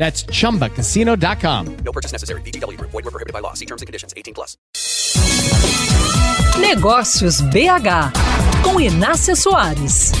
That's chumbacasino.com. No purchase necessary. VGW Group. Void were prohibited by law. See terms and conditions. 18 plus. Negócios BH com Inácia Soares.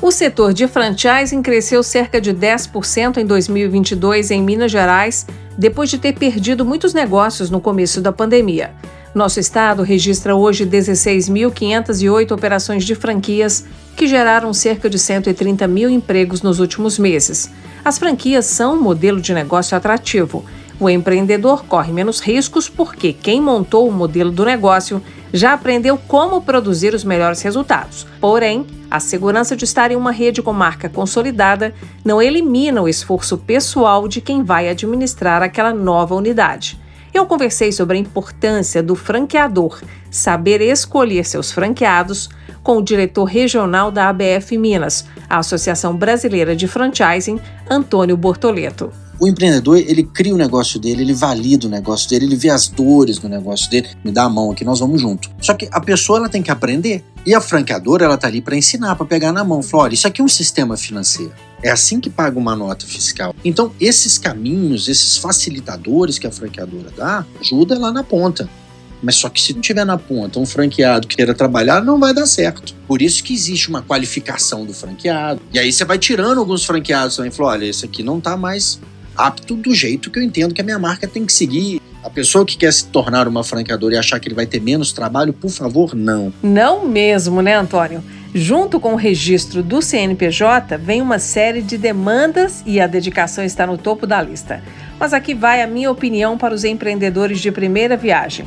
O setor de franchising cresceu cerca de 10% em 2022 em Minas Gerais, depois de ter perdido muitos negócios no começo da pandemia. Nosso estado registra hoje 16.508 operações de franquias que geraram cerca de 130 mil empregos nos últimos meses. As franquias são um modelo de negócio atrativo. O empreendedor corre menos riscos porque quem montou o modelo do negócio já aprendeu como produzir os melhores resultados. Porém, a segurança de estar em uma rede com marca consolidada não elimina o esforço pessoal de quem vai administrar aquela nova unidade. Eu conversei sobre a importância do franqueador saber escolher seus franqueados com o diretor regional da ABF Minas, a Associação Brasileira de Franchising, Antônio Bortoleto. O empreendedor, ele cria o negócio dele, ele valida o negócio dele, ele vê as dores do negócio dele, me dá a mão aqui, nós vamos junto. Só que a pessoa ela tem que aprender. E a franqueadora, ela tá ali para ensinar, para pegar na mão. Falar, olha, isso aqui é um sistema financeiro. É assim que paga uma nota fiscal. Então, esses caminhos, esses facilitadores que a franqueadora dá, ajuda lá na ponta. Mas só que se não tiver na ponta um franqueado que queira trabalhar, não vai dar certo. Por isso que existe uma qualificação do franqueado. E aí você vai tirando alguns franqueados também. Falou, olha, esse aqui não tá mais apto do jeito que eu entendo que a minha marca tem que seguir. A pessoa que quer se tornar uma franqueadora e achar que ele vai ter menos trabalho, por favor, não. Não mesmo, né, Antônio? Junto com o registro do CNPJ, vem uma série de demandas e a dedicação está no topo da lista. Mas aqui vai a minha opinião para os empreendedores de primeira viagem.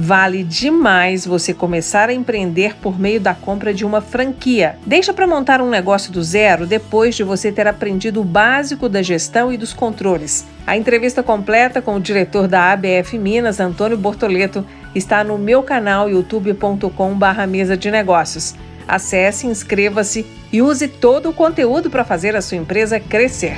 Vale demais você começar a empreender por meio da compra de uma franquia. Deixa para montar um negócio do zero depois de você ter aprendido o básico da gestão e dos controles. A entrevista completa com o diretor da ABF Minas, Antônio Bortoleto, está no meu canal youtube.com/mesa de negócios. Acesse, inscreva-se e use todo o conteúdo para fazer a sua empresa crescer.